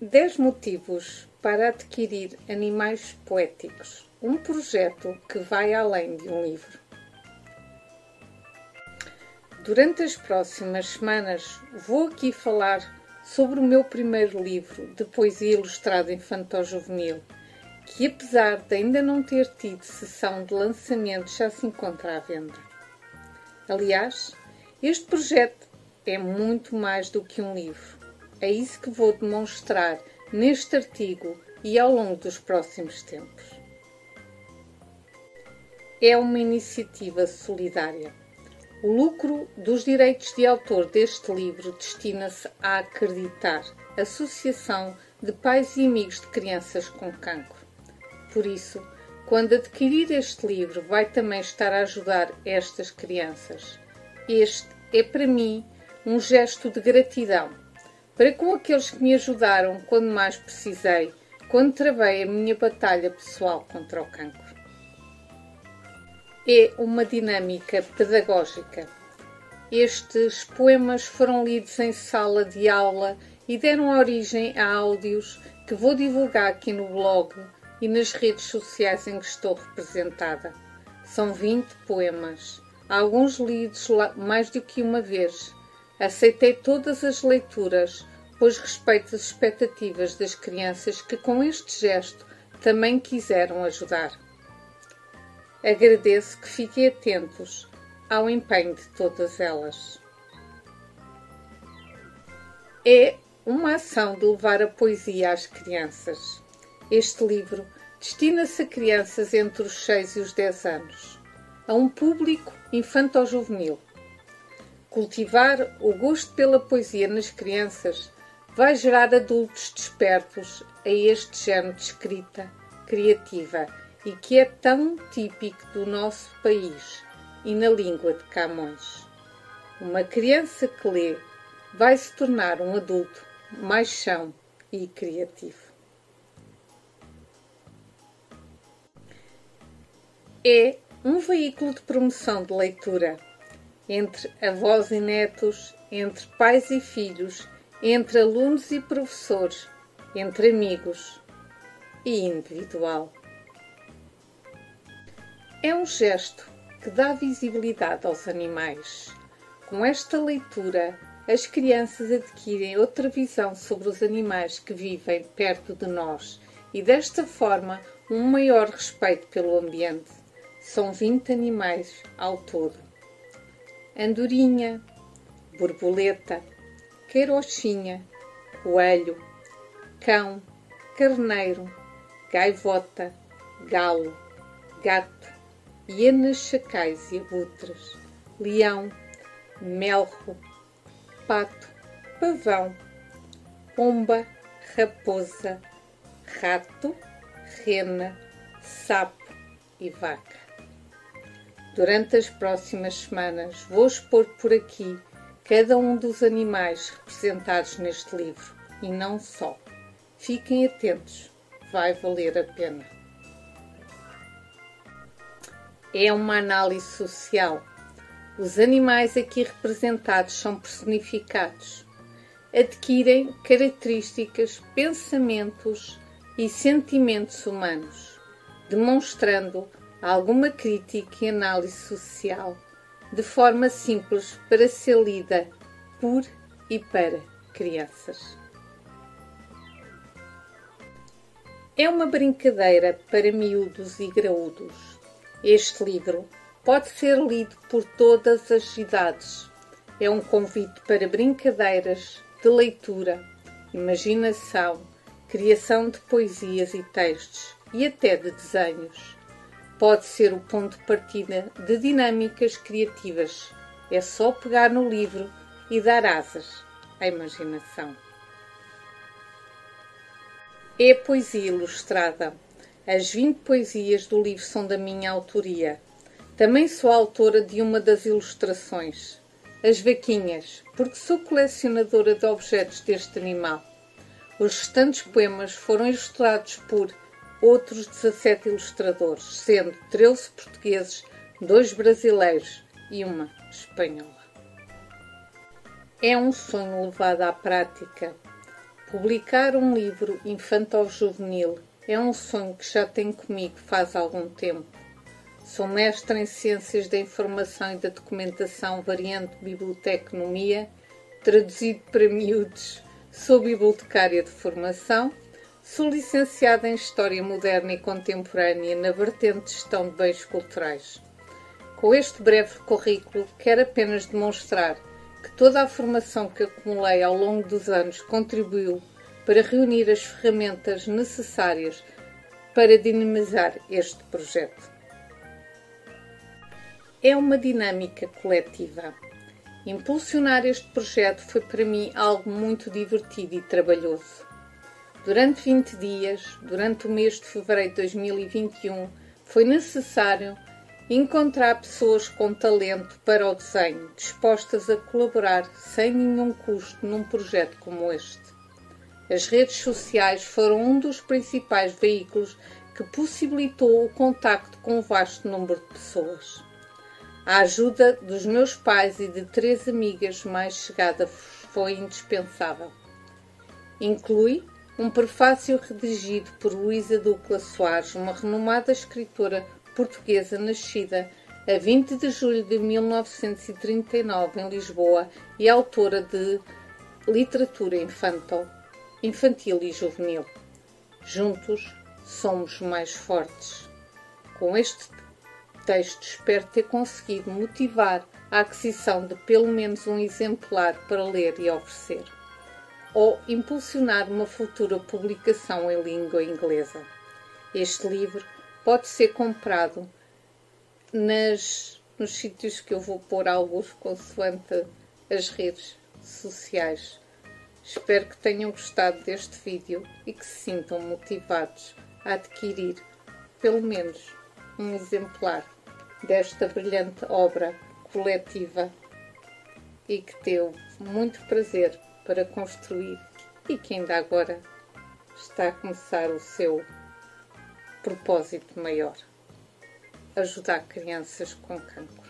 10 motivos para adquirir animais poéticos. Um projeto que vai além de um livro. Durante as próximas semanas vou aqui falar sobre o meu primeiro livro de poesia ilustrada infantil-juvenil, que apesar de ainda não ter tido sessão de lançamento já se encontra à venda. Aliás, este projeto é muito mais do que um livro é isso que vou demonstrar neste artigo e ao longo dos próximos tempos. É uma iniciativa solidária. O lucro dos direitos de autor deste livro destina-se a acreditar Associação de Pais e Amigos de Crianças com Cancro. Por isso, quando adquirir este livro, vai também estar a ajudar estas crianças. Este é para mim um gesto de gratidão para com aqueles que me ajudaram quando mais precisei, quando travei a minha batalha pessoal contra o cancro. É uma dinâmica pedagógica. Estes poemas foram lidos em sala de aula e deram origem a áudios que vou divulgar aqui no blog e nas redes sociais em que estou representada. São 20 poemas, alguns lidos mais do que uma vez. Aceitei todas as leituras, pois respeito as expectativas das crianças que com este gesto também quiseram ajudar. Agradeço que fiquem atentos ao empenho de todas elas. É uma ação de levar a poesia às crianças. Este livro destina-se a crianças entre os 6 e os 10 anos, a um público infantil-juvenil. Cultivar o gosto pela poesia nas crianças vai gerar adultos despertos a este género de escrita criativa e que é tão típico do nosso país e na língua de Camões. Uma criança que lê vai se tornar um adulto mais chão e criativo. É um veículo de promoção de leitura entre avós e netos, entre pais e filhos entre alunos e professores, entre amigos e individual. É um gesto que dá visibilidade aos animais. Com esta leitura, as crianças adquirem outra visão sobre os animais que vivem perto de nós e, desta forma, um maior respeito pelo ambiente. São 20 animais ao todo: andorinha, borboleta, queirochinha, coelho, cão, carneiro, gaivota, galo, gato, hienas, chacais e abutres, leão, melro, pato, pavão, pomba, raposa, rato, rena, sapo e vaca. Durante as próximas semanas vou expor por aqui cada um dos animais representados neste livro e não só. Fiquem atentos, vai valer a pena. É uma análise social. Os animais aqui representados são personificados. Adquirem características, pensamentos e sentimentos humanos, demonstrando alguma crítica e análise social de forma simples para ser lida por e para crianças. É uma brincadeira para miúdos e graúdos. Este livro pode ser lido por todas as idades. É um convite para brincadeiras de leitura, imaginação, criação de poesias e textos e até de desenhos pode ser o ponto de partida de dinâmicas criativas. É só pegar no livro e dar asas à imaginação. É poesia ilustrada. As 20 poesias do livro são da minha autoria. Também sou autora de uma das ilustrações, As Vaquinhas, porque sou colecionadora de objetos deste animal. Os restantes poemas foram ilustrados por outros 17 ilustradores, sendo 13 portugueses, dois brasileiros e uma espanhola. É um sonho levado à prática. Publicar um livro infantil-juvenil é um sonho que já tenho comigo faz algum tempo. Sou mestre em Ciências da Informação e da Documentação, variante Biblioteconomia, traduzido para miúdos. Sou bibliotecária de formação. Sou licenciada em História Moderna e Contemporânea na vertente de Gestão de Bens Culturais. Com este breve currículo, quero apenas demonstrar que toda a formação que acumulei ao longo dos anos contribuiu para reunir as ferramentas necessárias para dinamizar este projeto. É uma dinâmica coletiva. Impulsionar este projeto foi para mim algo muito divertido e trabalhoso. Durante 20 dias, durante o mês de fevereiro de 2021, foi necessário encontrar pessoas com talento para o desenho, dispostas a colaborar sem nenhum custo num projeto como este. As redes sociais foram um dos principais veículos que possibilitou o contacto com um vasto número de pessoas. A ajuda dos meus pais e de três amigas mais chegadas foi indispensável. Inclui um prefácio redigido por Luísa Ducla Soares, uma renomada escritora portuguesa nascida a 20 de julho de 1939 em Lisboa e autora de literatura infantil infantil e juvenil. Juntos somos mais fortes. Com este texto, espero ter conseguido motivar a aquisição de pelo menos um exemplar para ler e oferecer, ou impulsionar uma futura publicação em língua inglesa. Este livro pode ser comprado nas, nos sítios que eu vou pôr alguns consoante as redes sociais Espero que tenham gostado deste vídeo e que se sintam motivados a adquirir pelo menos um exemplar desta brilhante obra coletiva e que teve muito prazer para construir e que ainda agora está a começar o seu propósito maior: ajudar crianças com cancro.